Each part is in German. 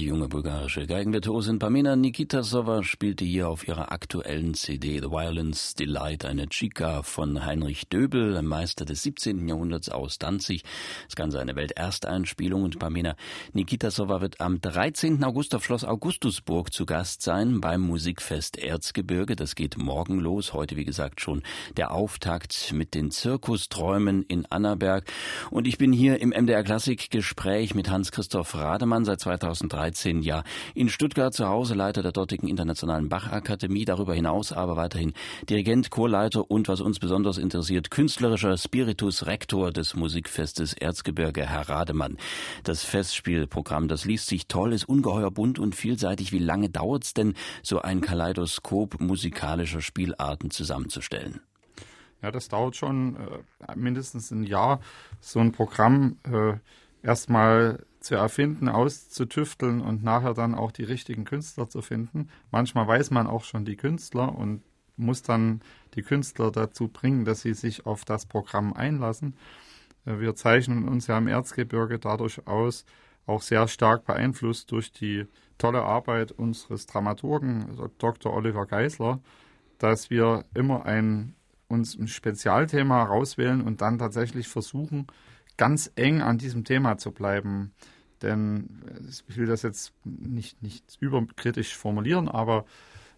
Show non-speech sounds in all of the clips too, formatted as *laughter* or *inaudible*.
Die junge bulgarische Geigenvirtuosin Pamina Nikitasova spielte hier auf ihrer aktuellen CD The Violence Delight eine Chica von Heinrich Döbel, Meister des 17. Jahrhunderts aus Danzig. Das Ganze eine Weltersteinspielung und Pamina Nikitasova wird am 13. August auf Schloss Augustusburg zu Gast sein beim Musikfest Erzgebirge. Das geht morgen los. Heute, wie gesagt, schon der Auftakt mit den Zirkusträumen in Annaberg. Und ich bin hier im MDR Klassik Gespräch mit Hans-Christoph Rademann seit 2003 13 Jahr. In Stuttgart zu Hause Leiter der dortigen Internationalen Bachakademie, darüber hinaus aber weiterhin Dirigent, Chorleiter und, was uns besonders interessiert, künstlerischer Spiritus Rector des Musikfestes Erzgebirge, Herr Rademann. Das Festspielprogramm, das liest sich toll, ist ungeheuer bunt und vielseitig. Wie lange dauert es denn, so ein Kaleidoskop musikalischer Spielarten zusammenzustellen? Ja, das dauert schon äh, mindestens ein Jahr, so ein Programm äh, erstmal zu erfinden, auszutüfteln und nachher dann auch die richtigen Künstler zu finden. Manchmal weiß man auch schon die Künstler und muss dann die Künstler dazu bringen, dass sie sich auf das Programm einlassen. Äh, wir zeichnen uns ja im Erzgebirge dadurch aus, auch sehr stark beeinflusst durch die tolle Arbeit unseres Dramaturgen Dr. Oliver Geisler, dass wir immer ein, uns ein Spezialthema rauswählen und dann tatsächlich versuchen, ganz eng an diesem Thema zu bleiben. Denn ich will das jetzt nicht, nicht überkritisch formulieren, aber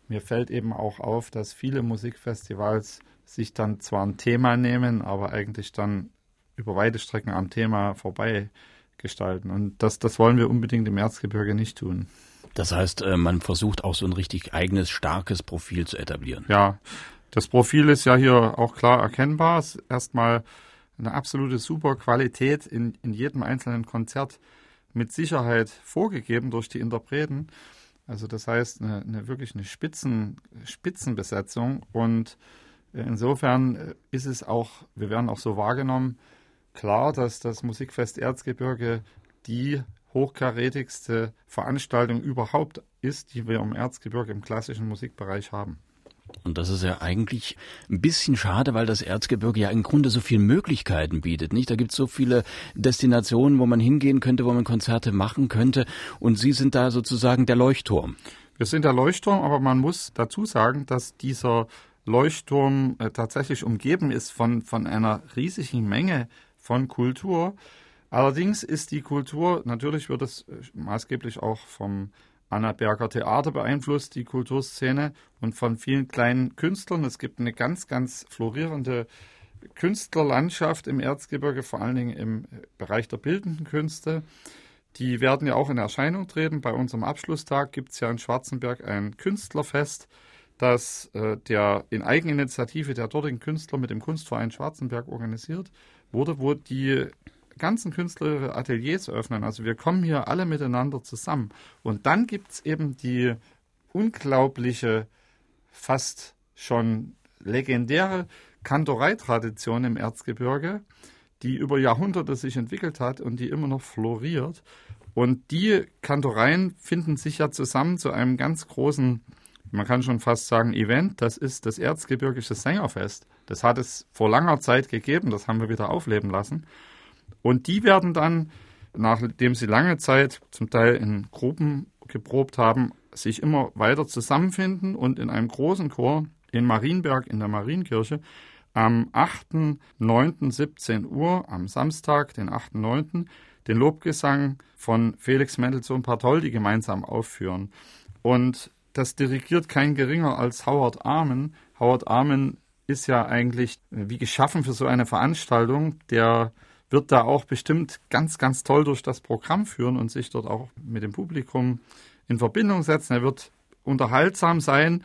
mir fällt eben auch auf, dass viele Musikfestivals sich dann zwar ein Thema nehmen, aber eigentlich dann über weite Strecken am Thema vorbei gestalten. Und das, das wollen wir unbedingt im Erzgebirge nicht tun. Das heißt, äh, man versucht auch so ein richtig eigenes, starkes Profil zu etablieren. Ja, das Profil ist ja hier auch klar erkennbar. Erstmal eine absolute super Qualität in, in jedem einzelnen Konzert mit Sicherheit vorgegeben durch die Interpreten. Also das heißt eine, eine wirklich eine Spitzen, Spitzenbesetzung und insofern ist es auch, wir werden auch so wahrgenommen, klar, dass das Musikfest Erzgebirge die hochkarätigste Veranstaltung überhaupt ist, die wir im Erzgebirge im klassischen Musikbereich haben. Und das ist ja eigentlich ein bisschen schade, weil das Erzgebirge ja im Grunde so viele Möglichkeiten bietet, nicht? Da gibt es so viele Destinationen, wo man hingehen könnte, wo man Konzerte machen könnte. Und Sie sind da sozusagen der Leuchtturm. Wir sind der Leuchtturm, aber man muss dazu sagen, dass dieser Leuchtturm äh, tatsächlich umgeben ist von, von einer riesigen Menge von Kultur. Allerdings ist die Kultur, natürlich wird es äh, maßgeblich auch vom Annaberger Theater beeinflusst die Kulturszene und von vielen kleinen Künstlern. Es gibt eine ganz, ganz florierende Künstlerlandschaft im Erzgebirge, vor allen Dingen im Bereich der bildenden Künste. Die werden ja auch in Erscheinung treten. Bei unserem Abschlusstag gibt es ja in Schwarzenberg ein Künstlerfest, das äh, der in Eigeninitiative der dortigen Künstler mit dem Kunstverein Schwarzenberg organisiert wurde, wo die ganzen Künstler ihre Ateliers öffnen. Also wir kommen hier alle miteinander zusammen. Und dann gibt es eben die unglaubliche, fast schon legendäre Kantoreitradition im Erzgebirge, die über Jahrhunderte sich entwickelt hat und die immer noch floriert. Und die Kantoreien finden sich ja zusammen zu einem ganz großen, man kann schon fast sagen, Event. Das ist das Erzgebirgische Sängerfest. Das hat es vor langer Zeit gegeben, das haben wir wieder aufleben lassen. Und die werden dann, nachdem sie lange Zeit zum Teil in Gruppen geprobt haben, sich immer weiter zusammenfinden und in einem großen Chor in Marienberg in der Marienkirche am 8.9.17 Uhr, am Samstag, den 8.9., den Lobgesang von Felix Mendelssohn Bartholdy gemeinsam aufführen. Und das dirigiert kein geringer als Howard Armen. Howard Armen ist ja eigentlich wie geschaffen für so eine Veranstaltung, der wird da auch bestimmt ganz, ganz toll durch das Programm führen und sich dort auch mit dem Publikum in Verbindung setzen. Er wird unterhaltsam sein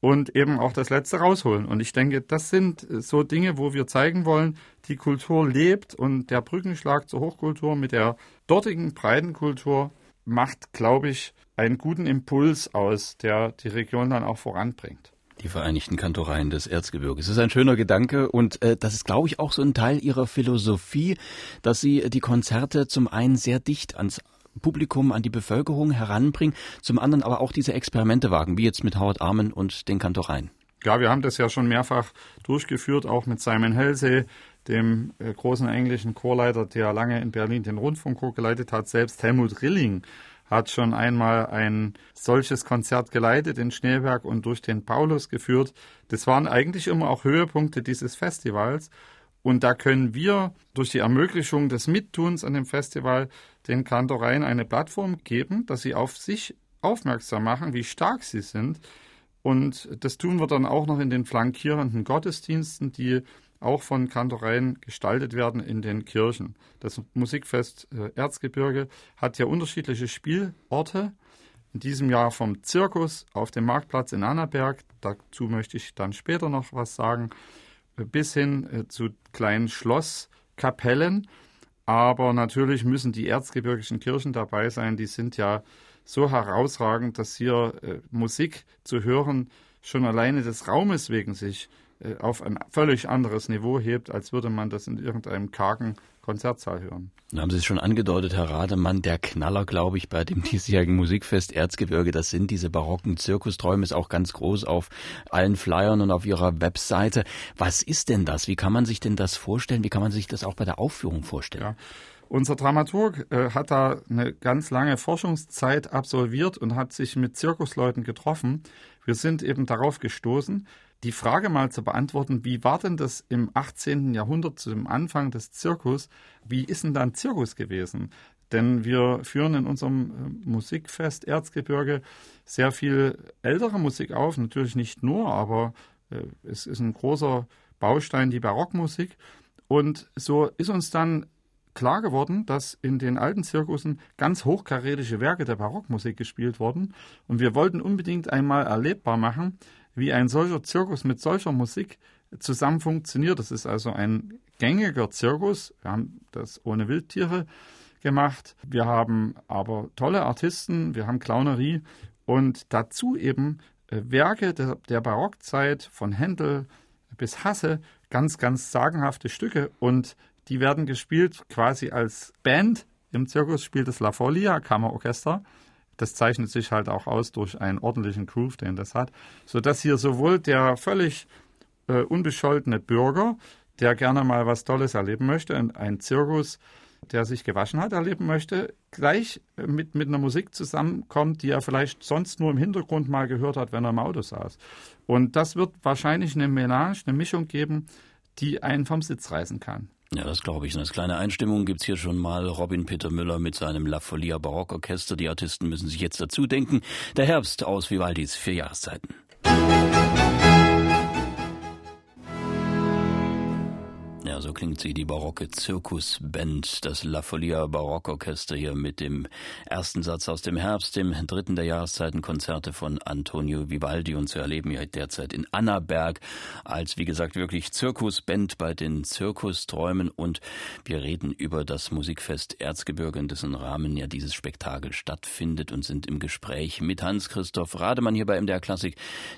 und eben auch das Letzte rausholen. Und ich denke, das sind so Dinge, wo wir zeigen wollen, die Kultur lebt und der Brückenschlag zur Hochkultur mit der dortigen Breitenkultur macht, glaube ich, einen guten Impuls aus, der die Region dann auch voranbringt. Die Vereinigten Kantoreien des Erzgebirges. Das ist ein schöner Gedanke und äh, das ist, glaube ich, auch so ein Teil Ihrer Philosophie, dass Sie die Konzerte zum einen sehr dicht ans Publikum, an die Bevölkerung heranbringen, zum anderen aber auch diese Experimente wagen, wie jetzt mit Howard Armen und den Kantoreien. Ja, wir haben das ja schon mehrfach durchgeführt, auch mit Simon Halsey, dem äh, großen englischen Chorleiter, der lange in Berlin den Rundfunkchor geleitet hat. Selbst Helmut Rilling hat schon einmal ein solches Konzert geleitet in Schneeberg und durch den Paulus geführt. Das waren eigentlich immer auch Höhepunkte dieses Festivals. Und da können wir durch die Ermöglichung des Mittuns an dem Festival den Kantoreien eine Plattform geben, dass sie auf sich aufmerksam machen, wie stark sie sind. Und das tun wir dann auch noch in den flankierenden Gottesdiensten, die auch von Kantoreien gestaltet werden in den Kirchen. Das Musikfest äh, Erzgebirge hat ja unterschiedliche Spielorte. In diesem Jahr vom Zirkus auf dem Marktplatz in Annaberg, dazu möchte ich dann später noch was sagen, bis hin äh, zu kleinen Schlosskapellen. Aber natürlich müssen die erzgebirgischen Kirchen dabei sein. Die sind ja so herausragend, dass hier äh, Musik zu hören schon alleine des Raumes wegen sich äh, auf ein völlig anderes Niveau hebt, als würde man das in irgendeinem kargen Konzertsaal hören. Da haben Sie es schon angedeutet, Herr Rademann, der Knaller, glaube ich, bei dem *laughs* diesjährigen Musikfest Erzgebirge, das sind diese barocken Zirkusträume, ist auch ganz groß auf allen Flyern und auf Ihrer Webseite. Was ist denn das? Wie kann man sich denn das vorstellen? Wie kann man sich das auch bei der Aufführung vorstellen? Ja. Unser Dramaturg äh, hat da eine ganz lange Forschungszeit absolviert und hat sich mit Zirkusleuten getroffen. Wir sind eben darauf gestoßen, die Frage mal zu beantworten, wie war denn das im 18. Jahrhundert zu dem Anfang des Zirkus? Wie ist denn dann Zirkus gewesen? Denn wir führen in unserem äh, Musikfest Erzgebirge sehr viel ältere Musik auf. Natürlich nicht nur, aber äh, es ist ein großer Baustein die Barockmusik. Und so ist uns dann klar geworden, dass in den alten Zirkussen ganz hochkarätische Werke der Barockmusik gespielt wurden. Und wir wollten unbedingt einmal erlebbar machen, wie ein solcher Zirkus mit solcher Musik zusammen funktioniert. Das ist also ein gängiger Zirkus. Wir haben das ohne Wildtiere gemacht. Wir haben aber tolle Artisten, wir haben Clownerie und dazu eben äh, Werke der, Barockzeit von Händel bis Hasse, ganz, ganz sagenhafte Stücke und die werden gespielt quasi als Band. Im Zirkus spielt das La Folia Kammerorchester das zeichnet sich halt auch aus durch einen ordentlichen Groove, den das hat, sodass hier sowohl der völlig äh, unbescholtene Bürger, der gerne mal was Tolles erleben möchte, ein Zirkus, der sich gewaschen hat, erleben möchte, gleich mit, mit einer Musik zusammenkommt, die er vielleicht sonst nur im Hintergrund mal gehört hat, wenn er im Auto saß. Und das wird wahrscheinlich eine Melange, eine Mischung geben, die einen vom Sitz reißen kann. Ja, das glaube ich. Und als kleine Einstimmung gibt's hier schon mal Robin Peter Müller mit seinem La Folia Barockorchester. Die Artisten müssen sich jetzt dazu denken. Der Herbst aus Vivaldis vier Jahreszeiten. So klingt sie, die barocke Zirkusband, das La Folia Barockorchester hier mit dem ersten Satz aus dem Herbst, dem dritten der Jahreszeitenkonzerte von Antonio Vivaldi und zu erleben ja derzeit in Annaberg als, wie gesagt, wirklich Zirkusband bei den Zirkusträumen. Und wir reden über das Musikfest Erzgebirge, in dessen Rahmen ja dieses Spektakel stattfindet und sind im Gespräch mit Hans-Christoph Rademann hier bei MDR Klassik,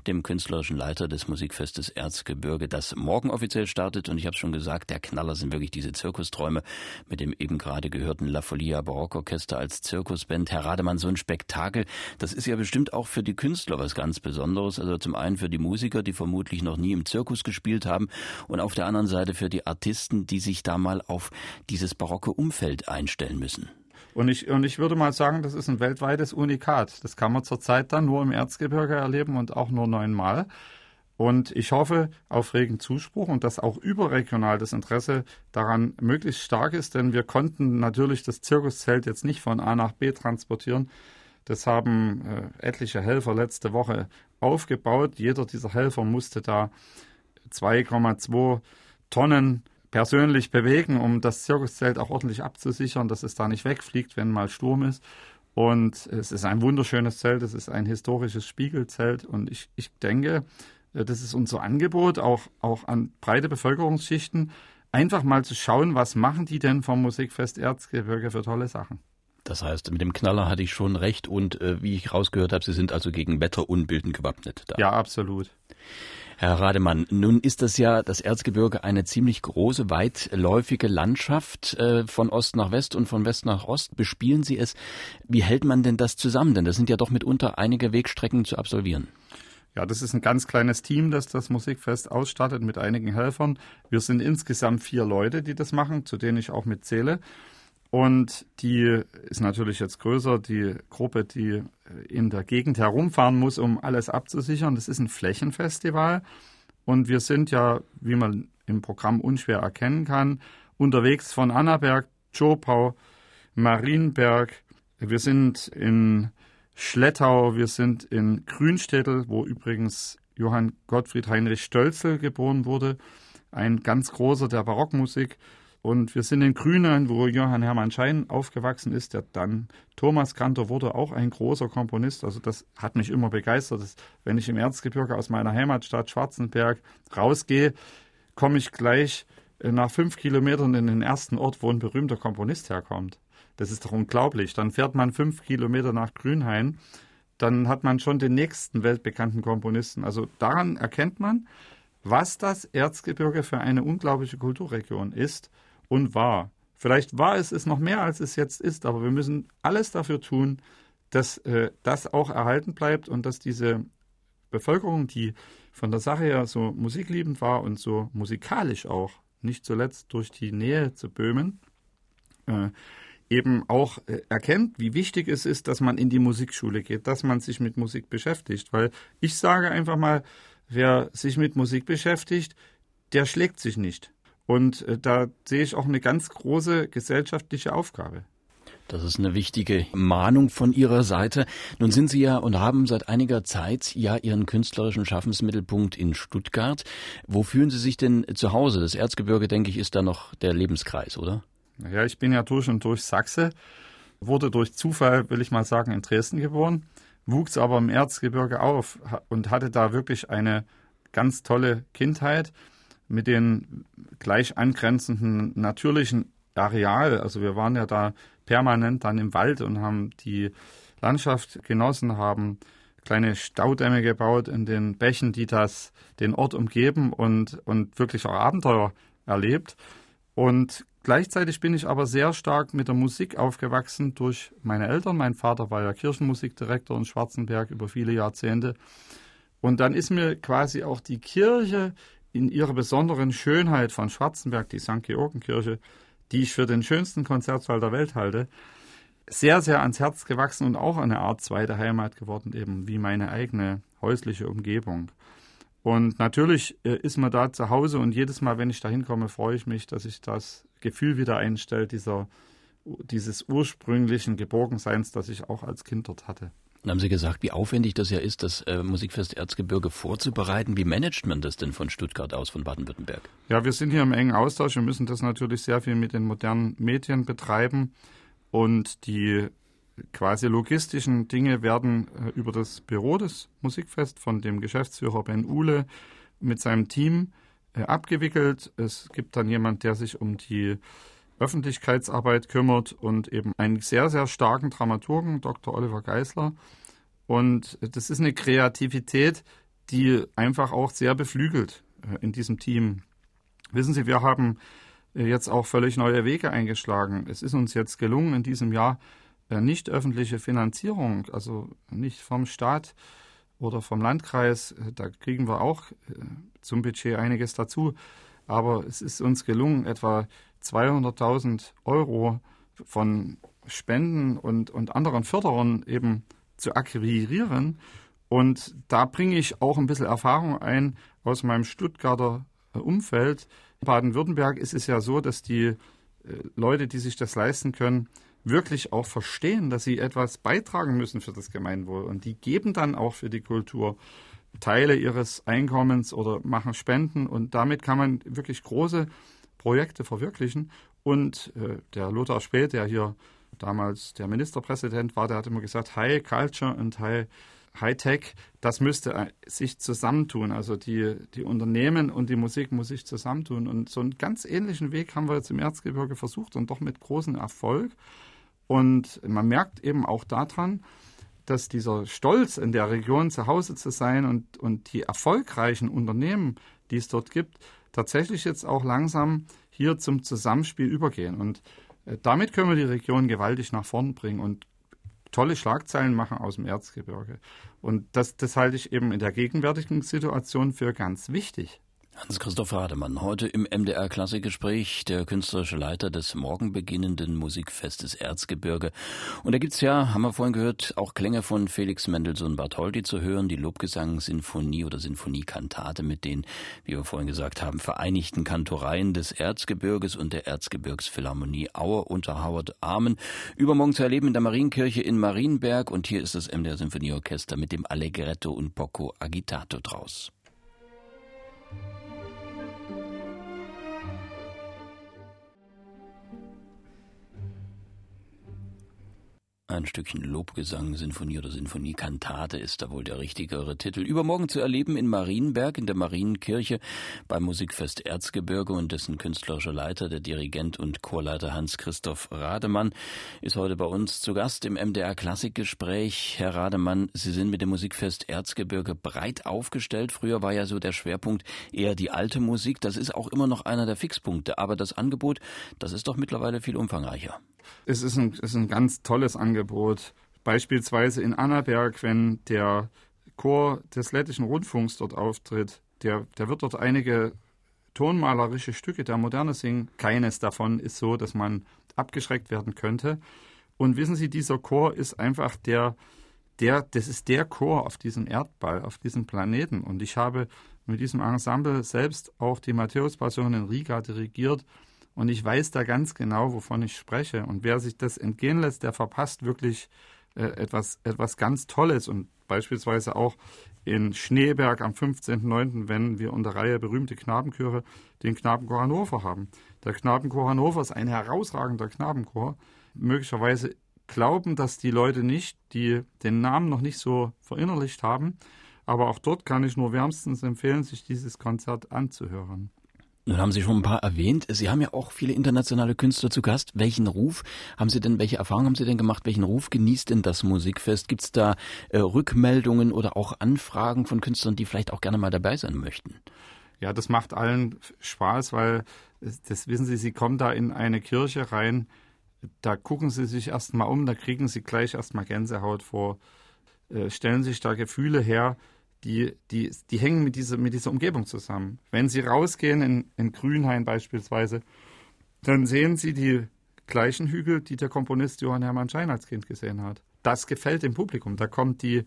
dem künstlerischen Leiter des Musikfestes Erzgebirge, das morgen offiziell startet. Und ich habe schon gesagt, der Knaller sind wirklich diese Zirkusträume mit dem eben gerade gehörten La Folia Barockorchester als Zirkusband. Herr Rademann, so ein Spektakel, das ist ja bestimmt auch für die Künstler was ganz Besonderes. Also zum einen für die Musiker, die vermutlich noch nie im Zirkus gespielt haben und auf der anderen Seite für die Artisten, die sich da mal auf dieses barocke Umfeld einstellen müssen. Und ich, und ich würde mal sagen, das ist ein weltweites Unikat. Das kann man zurzeit dann nur im Erzgebirge erleben und auch nur neunmal. Und ich hoffe auf regen Zuspruch und dass auch überregional das Interesse daran möglichst stark ist, denn wir konnten natürlich das Zirkuszelt jetzt nicht von A nach B transportieren. Das haben äh, etliche Helfer letzte Woche aufgebaut. Jeder dieser Helfer musste da 2,2 Tonnen persönlich bewegen, um das Zirkuszelt auch ordentlich abzusichern, dass es da nicht wegfliegt, wenn mal Sturm ist. Und es ist ein wunderschönes Zelt, es ist ein historisches Spiegelzelt und ich, ich denke, das ist unser Angebot, auch, auch an breite Bevölkerungsschichten, einfach mal zu schauen, was machen die denn vom Musikfest Erzgebirge für tolle Sachen. Das heißt, mit dem Knaller hatte ich schon recht und äh, wie ich rausgehört habe, Sie sind also gegen Wetterunbilden gewappnet. Da. Ja, absolut. Herr Rademann, nun ist das ja das Erzgebirge eine ziemlich große, weitläufige Landschaft äh, von Ost nach West und von West nach Ost. Bespielen Sie es? Wie hält man denn das zusammen? Denn das sind ja doch mitunter einige Wegstrecken zu absolvieren. Ja, das ist ein ganz kleines Team, das das Musikfest ausstattet mit einigen Helfern. Wir sind insgesamt vier Leute, die das machen, zu denen ich auch mitzähle. Und die ist natürlich jetzt größer, die Gruppe, die in der Gegend herumfahren muss, um alles abzusichern. Das ist ein Flächenfestival. Und wir sind ja, wie man im Programm unschwer erkennen kann, unterwegs von Annaberg, Zschopau, Marienberg. Wir sind in Schlettau, wir sind in Grünstädtel, wo übrigens Johann Gottfried Heinrich Stölzel geboren wurde, ein ganz großer der Barockmusik. Und wir sind in Grünen, wo Johann Hermann Schein aufgewachsen ist, der dann Thomas Kantor wurde, auch ein großer Komponist. Also das hat mich immer begeistert. Dass, wenn ich im Erzgebirge aus meiner Heimatstadt Schwarzenberg rausgehe, komme ich gleich äh, nach fünf Kilometern in den ersten Ort, wo ein berühmter Komponist herkommt. Das ist doch unglaublich. Dann fährt man fünf Kilometer nach Grünhain, dann hat man schon den nächsten weltbekannten Komponisten. Also daran erkennt man, was das Erzgebirge für eine unglaubliche Kulturregion ist und war. Vielleicht war es es noch mehr, als es jetzt ist, aber wir müssen alles dafür tun, dass äh, das auch erhalten bleibt und dass diese Bevölkerung, die von der Sache her so musikliebend war und so musikalisch auch, nicht zuletzt durch die Nähe zu Böhmen, äh, eben auch äh, erkennt, wie wichtig es ist, dass man in die Musikschule geht, dass man sich mit Musik beschäftigt. Weil ich sage einfach mal, wer sich mit Musik beschäftigt, der schlägt sich nicht. Und äh, da sehe ich auch eine ganz große gesellschaftliche Aufgabe. Das ist eine wichtige Mahnung von Ihrer Seite. Nun sind Sie ja und haben seit einiger Zeit ja Ihren künstlerischen Schaffensmittelpunkt in Stuttgart. Wo fühlen Sie sich denn zu Hause? Das Erzgebirge, denke ich, ist da noch der Lebenskreis, oder? Ja, ich bin ja durch und durch Sachse, wurde durch Zufall, will ich mal sagen, in Dresden geboren, wuchs aber im Erzgebirge auf und hatte da wirklich eine ganz tolle Kindheit mit den gleich angrenzenden natürlichen Areal. Also wir waren ja da permanent dann im Wald und haben die Landschaft genossen, haben kleine Staudämme gebaut in den Bächen, die das den Ort umgeben und, und wirklich auch Abenteuer erlebt. Und Gleichzeitig bin ich aber sehr stark mit der Musik aufgewachsen durch meine Eltern. Mein Vater war ja Kirchenmusikdirektor in Schwarzenberg über viele Jahrzehnte. Und dann ist mir quasi auch die Kirche in ihrer besonderen Schönheit von Schwarzenberg, die St. Georgenkirche, die ich für den schönsten Konzertsaal der Welt halte, sehr, sehr ans Herz gewachsen und auch eine Art zweite Heimat geworden, eben wie meine eigene häusliche Umgebung. Und natürlich äh, ist man da zu Hause und jedes Mal, wenn ich da hinkomme, freue ich mich, dass ich das Gefühl wieder einstellt, dieser, dieses ursprünglichen Geborgenseins, das ich auch als Kind dort hatte. Dann haben Sie gesagt, wie aufwendig das ja ist, das äh, Musikfest Erzgebirge vorzubereiten. Wie managt man das denn von Stuttgart aus, von Baden-Württemberg? Ja, wir sind hier im engen Austausch. Wir müssen das natürlich sehr viel mit den modernen Medien betreiben. Und die quasi logistischen Dinge werden äh, über das Büro des Musikfest von dem Geschäftsführer Ben Uhle mit seinem Team äh, abgewickelt. Es gibt dann jemand, der sich um die Öffentlichkeitsarbeit kümmert und eben einen sehr, sehr starken Dramaturgen, Dr. Oliver Geisler. Und das ist eine Kreativität, die einfach auch sehr beflügelt äh, in diesem Team. Wissen Sie, wir haben jetzt auch völlig neue Wege eingeschlagen. Es ist uns jetzt gelungen, in diesem Jahr äh, nicht öffentliche Finanzierung, also nicht vom Staat oder vom Landkreis, äh, da kriegen wir auch äh, zum Budget einiges dazu. Aber es ist uns gelungen, etwa 200.000 Euro von Spenden und, und anderen Förderern eben zu akquirieren. Und da bringe ich auch ein bisschen Erfahrung ein aus meinem Stuttgarter Umfeld. In Baden-Württemberg ist es ja so, dass die Leute, die sich das leisten können, wirklich auch verstehen, dass sie etwas beitragen müssen für das Gemeinwohl. Und die geben dann auch für die Kultur Teile ihres Einkommens oder machen Spenden. Und damit kann man wirklich große Projekte verwirklichen. Und äh, der Lothar Späth, der hier damals der Ministerpräsident war, der hat immer gesagt, High Culture und High Hightech, das müsste äh, sich zusammentun. Also die, die Unternehmen und die Musik muss sich zusammentun. Und so einen ganz ähnlichen Weg haben wir jetzt im Erzgebirge versucht und doch mit großem Erfolg. Und man merkt eben auch daran, dass dieser Stolz in der Region zu Hause zu sein und, und die erfolgreichen Unternehmen, die es dort gibt, tatsächlich jetzt auch langsam hier zum Zusammenspiel übergehen. Und äh, damit können wir die Region gewaltig nach vorn bringen und tolle Schlagzeilen machen aus dem Erzgebirge. Und das, das halte ich eben in der gegenwärtigen Situation für ganz wichtig. Hans-Christoph Rademann, heute im MDR Klassikgespräch, der künstlerische Leiter des morgen beginnenden Musikfestes Erzgebirge. Und da gibt's ja, haben wir vorhin gehört, auch Klänge von Felix Mendelssohn Bartholdy zu hören, die Lobgesang Sinfonie oder Sinfoniekantate mit den, wie wir vorhin gesagt haben, vereinigten Kantoreien des Erzgebirges und der Erzgebirgsphilharmonie Aue unter Howard Armen. Übermorgen zu erleben in der Marienkirche in Marienberg und hier ist das MDR Sinfonieorchester mit dem Allegretto und Poco Agitato draus. Ein Stückchen Lobgesang, Sinfonie oder Sinfoniekantate ist da wohl der richtigere Titel. Übermorgen zu erleben in Marienberg in der Marienkirche beim Musikfest Erzgebirge und dessen künstlerischer Leiter, der Dirigent und Chorleiter Hans-Christoph Rademann, ist heute bei uns zu Gast im MDR Klassikgespräch. Herr Rademann, Sie sind mit dem Musikfest Erzgebirge breit aufgestellt. Früher war ja so der Schwerpunkt eher die alte Musik. Das ist auch immer noch einer der Fixpunkte. Aber das Angebot, das ist doch mittlerweile viel umfangreicher. Es ist ein, ist ein ganz tolles Angebot. Beispielsweise in Annaberg, wenn der Chor des Lettischen Rundfunks dort auftritt, der, der wird dort einige tonmalerische Stücke der Moderne singen. Keines davon ist so, dass man abgeschreckt werden könnte. Und wissen Sie, dieser Chor ist einfach der, der, das ist der Chor auf diesem Erdball, auf diesem Planeten. Und ich habe mit diesem Ensemble selbst auch die Matthäus-Passion in Riga dirigiert und ich weiß da ganz genau, wovon ich spreche. Und wer sich das entgehen lässt, der verpasst wirklich äh, etwas, etwas ganz Tolles. Und beispielsweise auch in Schneeberg am 15.09., wenn wir unter Reihe berühmte Knabenchöre den Knabenchor Hannover haben. Der Knabenchor Hannover ist ein herausragender Knabenchor. Möglicherweise glauben das die Leute nicht, die den Namen noch nicht so verinnerlicht haben. Aber auch dort kann ich nur wärmstens empfehlen, sich dieses Konzert anzuhören. Nun haben Sie schon ein paar erwähnt. Sie haben ja auch viele internationale Künstler zu Gast. Welchen Ruf haben Sie denn, welche Erfahrungen haben Sie denn gemacht? Welchen Ruf genießt denn das Musikfest? Gibt es da äh, Rückmeldungen oder auch Anfragen von Künstlern, die vielleicht auch gerne mal dabei sein möchten? Ja, das macht allen Spaß, weil das, wissen Sie, Sie kommen da in eine Kirche rein, da gucken Sie sich erstmal um, da kriegen Sie gleich erstmal Gänsehaut vor, äh, stellen sich da Gefühle her, die, die, die hängen mit dieser, mit dieser Umgebung zusammen. Wenn Sie rausgehen in, in Grünhain beispielsweise, dann sehen Sie die gleichen Hügel, die der Komponist Johann Hermann Schein als Kind gesehen hat. Das gefällt dem Publikum. Da kommen die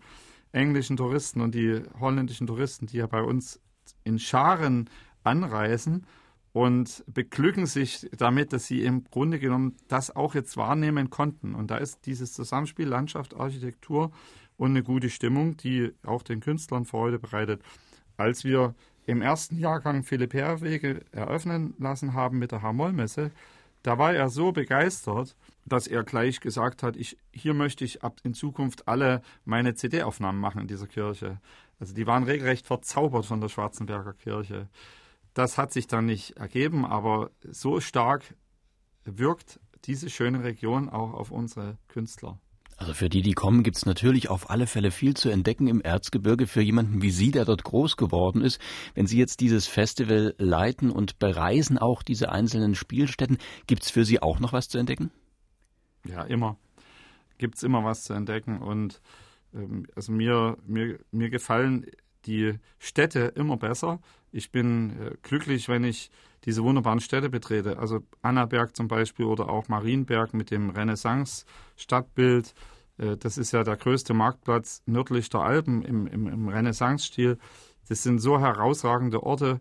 englischen Touristen und die holländischen Touristen, die ja bei uns in Scharen anreisen und beglücken sich damit, dass sie im Grunde genommen das auch jetzt wahrnehmen konnten. Und da ist dieses Zusammenspiel Landschaft, Architektur und eine gute Stimmung, die auch den Künstlern Freude bereitet. Als wir im ersten Jahrgang Philipp Herwege eröffnen lassen haben mit der Hamollmesse, da war er so begeistert, dass er gleich gesagt hat, ich, hier möchte ich ab in Zukunft alle meine CD-Aufnahmen machen in dieser Kirche. Also die waren regelrecht verzaubert von der Schwarzenberger Kirche. Das hat sich dann nicht ergeben, aber so stark wirkt diese schöne Region auch auf unsere Künstler. Also für die, die kommen, gibt's natürlich auf alle Fälle viel zu entdecken im Erzgebirge für jemanden wie Sie, der dort groß geworden ist. Wenn Sie jetzt dieses Festival leiten und bereisen auch diese einzelnen Spielstätten, gibt's für Sie auch noch was zu entdecken? Ja, immer. Gibt's immer was zu entdecken und ähm, also mir, mir, mir gefallen die Städte immer besser. Ich bin äh, glücklich, wenn ich diese wunderbaren Städte betrete. Also Annaberg zum Beispiel oder auch Marienberg mit dem Renaissance-Stadtbild. Äh, das ist ja der größte Marktplatz nördlich der Alpen im, im, im Renaissance-Stil. Das sind so herausragende Orte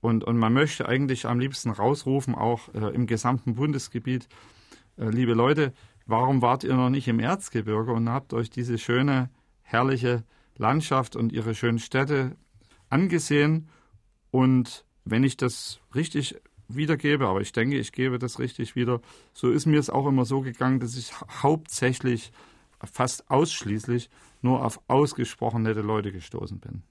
und, und man möchte eigentlich am liebsten rausrufen, auch äh, im gesamten Bundesgebiet. Äh, liebe Leute, warum wart ihr noch nicht im Erzgebirge und habt euch diese schöne, herrliche Landschaft und ihre schönen Städte angesehen und wenn ich das richtig wiedergebe, aber ich denke, ich gebe das richtig wieder, so ist mir es auch immer so gegangen, dass ich hauptsächlich, fast ausschließlich nur auf ausgesprochen nette Leute gestoßen bin.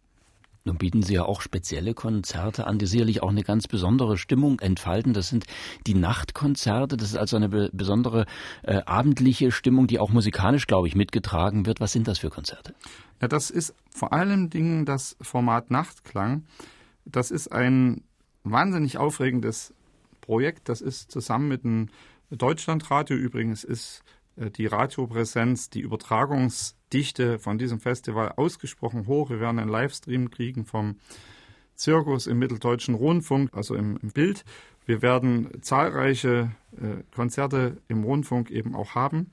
Nun bieten Sie ja auch spezielle Konzerte an, die sicherlich auch eine ganz besondere Stimmung entfalten. Das sind die Nachtkonzerte. Das ist also eine be besondere äh, abendliche Stimmung, die auch musikalisch, glaube ich, mitgetragen wird. Was sind das für Konzerte? Ja, das ist vor allem Dingen das Format Nachtklang. Das ist ein wahnsinnig aufregendes Projekt. Das ist zusammen mit dem Deutschlandradio übrigens ist die Radiopräsenz, die Übertragungsdichte von diesem Festival ausgesprochen hoch. Wir werden einen Livestream kriegen vom Zirkus im Mitteldeutschen Rundfunk, also im, im Bild. Wir werden zahlreiche äh, Konzerte im Rundfunk eben auch haben.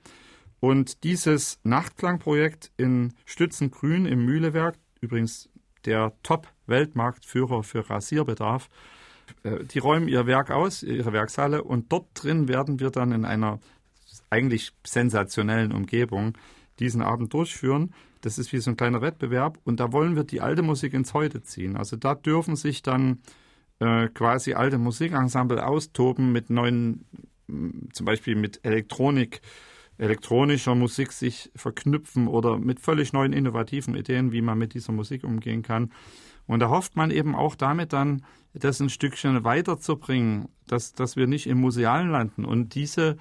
Und dieses Nachtklangprojekt in Stützengrün im Mühlewerk, übrigens der Top-Weltmarktführer für Rasierbedarf, äh, die räumen ihr Werk aus, ihre Werkshalle, und dort drin werden wir dann in einer eigentlich sensationellen Umgebung diesen Abend durchführen. Das ist wie so ein kleiner Wettbewerb und da wollen wir die alte Musik ins Heute ziehen. Also da dürfen sich dann äh, quasi alte Musikensemble austoben mit neuen, zum Beispiel mit Elektronik, elektronischer Musik sich verknüpfen oder mit völlig neuen innovativen Ideen, wie man mit dieser Musik umgehen kann. Und da hofft man eben auch damit dann, das ein Stückchen weiterzubringen, dass, dass wir nicht im Musealen landen. Und diese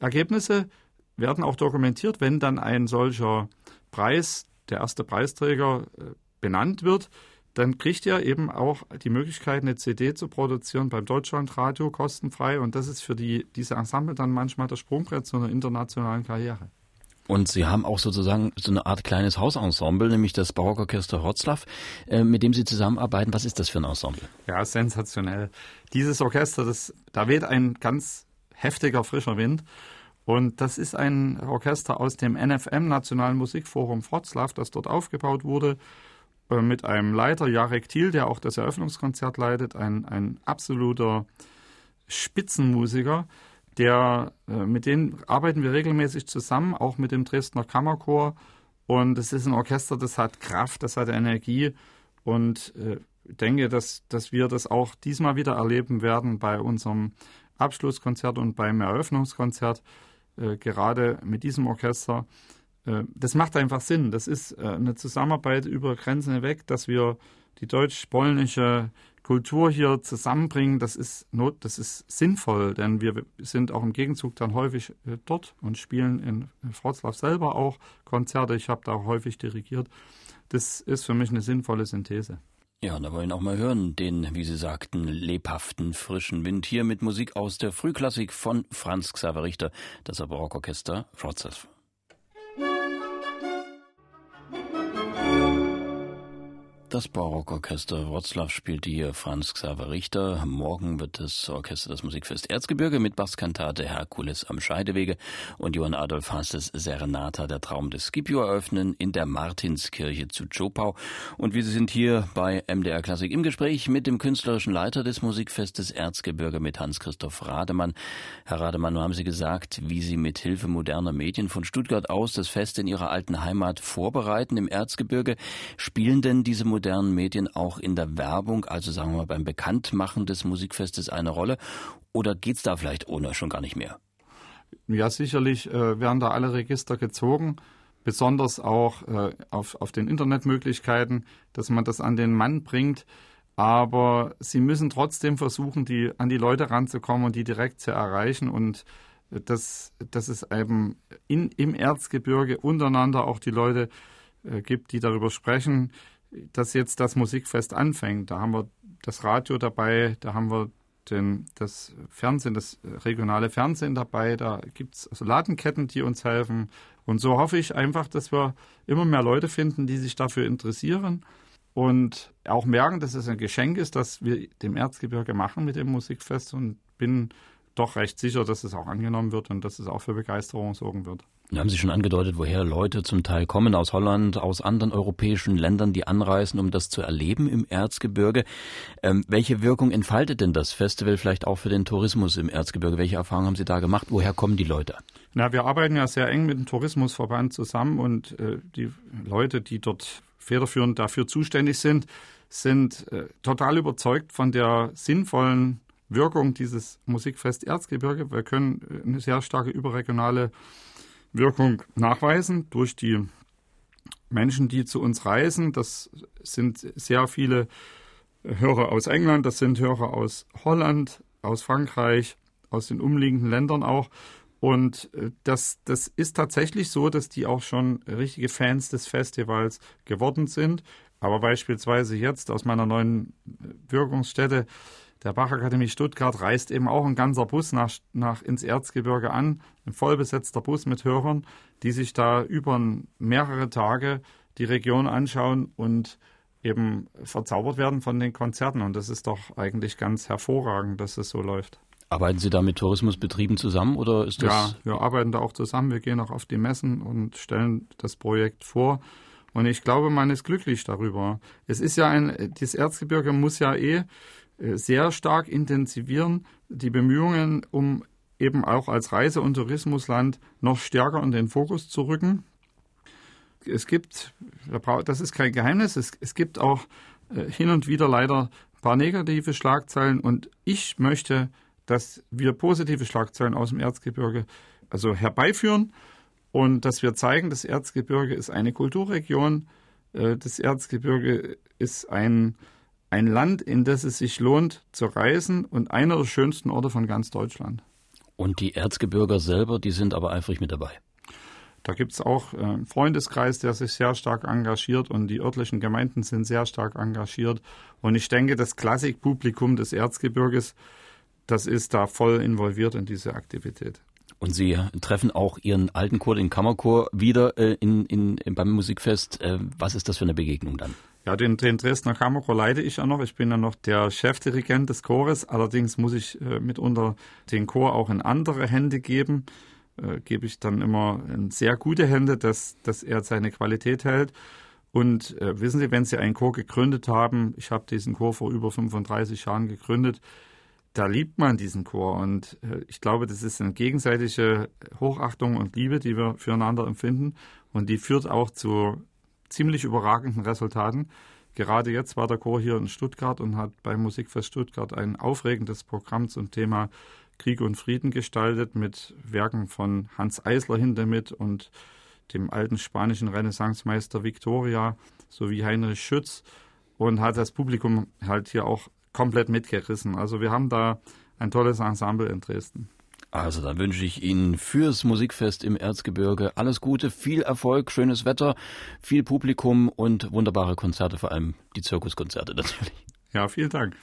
Ergebnisse werden auch dokumentiert, wenn dann ein solcher Preis, der erste Preisträger, äh, benannt wird. Dann kriegt er eben auch die Möglichkeit, eine CD zu produzieren beim Deutschlandradio kostenfrei. Und das ist für die, diese Ensemble dann manchmal das Sprungbrett zu einer internationalen Karriere. Und Sie haben auch sozusagen so eine Art kleines Hausensemble, nämlich das Barockorchester Wroclaw, äh, mit dem Sie zusammenarbeiten. Was ist das für ein Ensemble? Ja, sensationell. Dieses Orchester, das, da weht ein ganz heftiger, frischer Wind. Und das ist ein Orchester aus dem NFM, Nationalen Musikforum Wroclaw, das dort aufgebaut wurde, äh, mit einem Leiter, Jarek Thiel, der auch das Eröffnungskonzert leitet, ein, ein absoluter Spitzenmusiker. Der, äh, mit dem arbeiten wir regelmäßig zusammen, auch mit dem Dresdner Kammerchor. Und es ist ein Orchester, das hat Kraft, das hat Energie. Und ich äh, denke, dass, dass wir das auch diesmal wieder erleben werden bei unserem Abschlusskonzert und beim Eröffnungskonzert. Äh, gerade mit diesem Orchester. Äh, das macht einfach Sinn. Das ist äh, eine Zusammenarbeit über Grenzen hinweg, dass wir die deutsch-polnische Kultur hier zusammenbringen. Das ist, not, das ist sinnvoll, denn wir sind auch im Gegenzug dann häufig dort und spielen in Wroclaw selber auch Konzerte. Ich habe da auch häufig dirigiert. Das ist für mich eine sinnvolle Synthese. Ja, da wollen auch mal hören, den, wie Sie sagten, lebhaften, frischen Wind hier mit Musik aus der Frühklassik von Franz Xaver Richter, das Barockorchester Wrocław. Das Barockorchester Wroclaw spielt hier Franz Xaver Richter. Morgen wird das Orchester das Musikfest Erzgebirge mit Basskantate Herkules am Scheidewege und Johann Adolf Hasses Serenata der Traum des Scipio eröffnen in der Martinskirche zu Zschopau. Und wir sind hier bei MDR Klassik im Gespräch mit dem künstlerischen Leiter des Musikfestes Erzgebirge mit Hans-Christoph Rademann. Herr Rademann, nun haben Sie gesagt, wie Sie mit Hilfe moderner Medien von Stuttgart aus das Fest in Ihrer alten Heimat vorbereiten im Erzgebirge. Spielen denn diese modernen Medien auch in der Werbung, also sagen wir mal beim Bekanntmachen des Musikfestes eine Rolle? Oder geht es da vielleicht ohne schon gar nicht mehr? Ja, sicherlich äh, werden da alle Register gezogen, besonders auch äh, auf, auf den Internetmöglichkeiten, dass man das an den Mann bringt. Aber sie müssen trotzdem versuchen, die, an die Leute ranzukommen und die direkt zu erreichen. Und dass, dass es eben in, im Erzgebirge untereinander auch die Leute äh, gibt, die darüber sprechen, dass jetzt das Musikfest anfängt. Da haben wir das Radio dabei, da haben wir den, das Fernsehen, das regionale Fernsehen dabei, da gibt es also Ladenketten, die uns helfen. Und so hoffe ich einfach, dass wir immer mehr Leute finden, die sich dafür interessieren und auch merken, dass es ein Geschenk ist, dass wir dem Erzgebirge machen mit dem Musikfest und bin doch recht sicher, dass es auch angenommen wird und dass es auch für Begeisterung sorgen wird. Da haben Sie schon angedeutet, woher Leute zum Teil kommen, aus Holland, aus anderen europäischen Ländern, die anreisen, um das zu erleben im Erzgebirge. Ähm, welche Wirkung entfaltet denn das Festival vielleicht auch für den Tourismus im Erzgebirge? Welche Erfahrungen haben Sie da gemacht? Woher kommen die Leute? Na, wir arbeiten ja sehr eng mit dem Tourismusverband zusammen und äh, die Leute, die dort federführend dafür zuständig sind, sind äh, total überzeugt von der sinnvollen Wirkung dieses Musikfest Erzgebirge. Wir können äh, eine sehr starke überregionale Wirkung nachweisen durch die Menschen, die zu uns reisen. Das sind sehr viele Hörer aus England, das sind Hörer aus Holland, aus Frankreich, aus den umliegenden Ländern auch. Und äh, das, das ist tatsächlich so, dass die auch schon richtige Fans des Festivals geworden sind. Aber beispielsweise jetzt aus meiner neuen Wirkungsstätte der Bachakademie Stuttgart reist eben auch ein ganzer Bus nach, nach ins Erzgebirge an, ein vollbesetzter Bus mit Hörern, die sich da über mehrere Tage die Region anschauen und eben verzaubert werden von den Konzerten. Und das ist doch eigentlich ganz hervorragend, dass es so läuft. Arbeiten Sie da mit Tourismusbetrieben zusammen oder ist das? Ja, wir arbeiten da auch zusammen. Wir gehen auch auf die Messen und stellen das Projekt vor. Und ich glaube, man ist glücklich darüber. Es ist ja ein, das Erzgebirge muss ja eh sehr stark intensivieren, die Bemühungen, um eben auch als Reise- und Tourismusland noch stärker in den Fokus zu rücken. Es gibt, das ist kein Geheimnis, es, es gibt auch äh, hin und wieder leider ein paar negative Schlagzeilen und ich möchte, dass wir positive Schlagzeilen aus dem Erzgebirge also herbeiführen und dass wir zeigen, das Erzgebirge ist eine Kulturregion, äh, das Erzgebirge ist ein, ein Land, in das es sich lohnt zu reisen und einer der schönsten Orte von ganz Deutschland. Und die Erzgebirger selber, die sind aber eifrig mit dabei. Da gibt es auch einen Freundeskreis, der sich sehr stark engagiert und die örtlichen Gemeinden sind sehr stark engagiert. Und ich denke, das Klassikpublikum des Erzgebirges, das ist da voll involviert in diese Aktivität. Und Sie treffen auch Ihren alten Chor, den Kammerchor, wieder äh, in, in, beim Musikfest. Äh, was ist das für eine Begegnung dann? Ja, den, den Dresdner Kammerchor leite ich ja noch. Ich bin ja noch der Chefdirigent des Chores. Allerdings muss ich äh, mitunter den Chor auch in andere Hände geben. Äh, gebe ich dann immer in sehr gute Hände, dass, dass er seine Qualität hält. Und äh, wissen Sie, wenn Sie einen Chor gegründet haben, ich habe diesen Chor vor über 35 Jahren gegründet, da liebt man diesen Chor. Und äh, ich glaube, das ist eine gegenseitige Hochachtung und Liebe, die wir füreinander empfinden. Und die führt auch zu ziemlich überragenden Resultaten. Gerade jetzt war der Chor hier in Stuttgart und hat beim Musikfest Stuttgart ein aufregendes Programm zum Thema Krieg und Frieden gestaltet mit Werken von Hans Eisler hinter mit und dem alten spanischen Renaissancemeister Victoria sowie Heinrich Schütz und hat das Publikum halt hier auch komplett mitgerissen. Also wir haben da ein tolles Ensemble in Dresden. Also dann wünsche ich Ihnen fürs Musikfest im Erzgebirge alles Gute, viel Erfolg, schönes Wetter, viel Publikum und wunderbare Konzerte, vor allem die Zirkuskonzerte *laughs* natürlich. Ja, vielen Dank.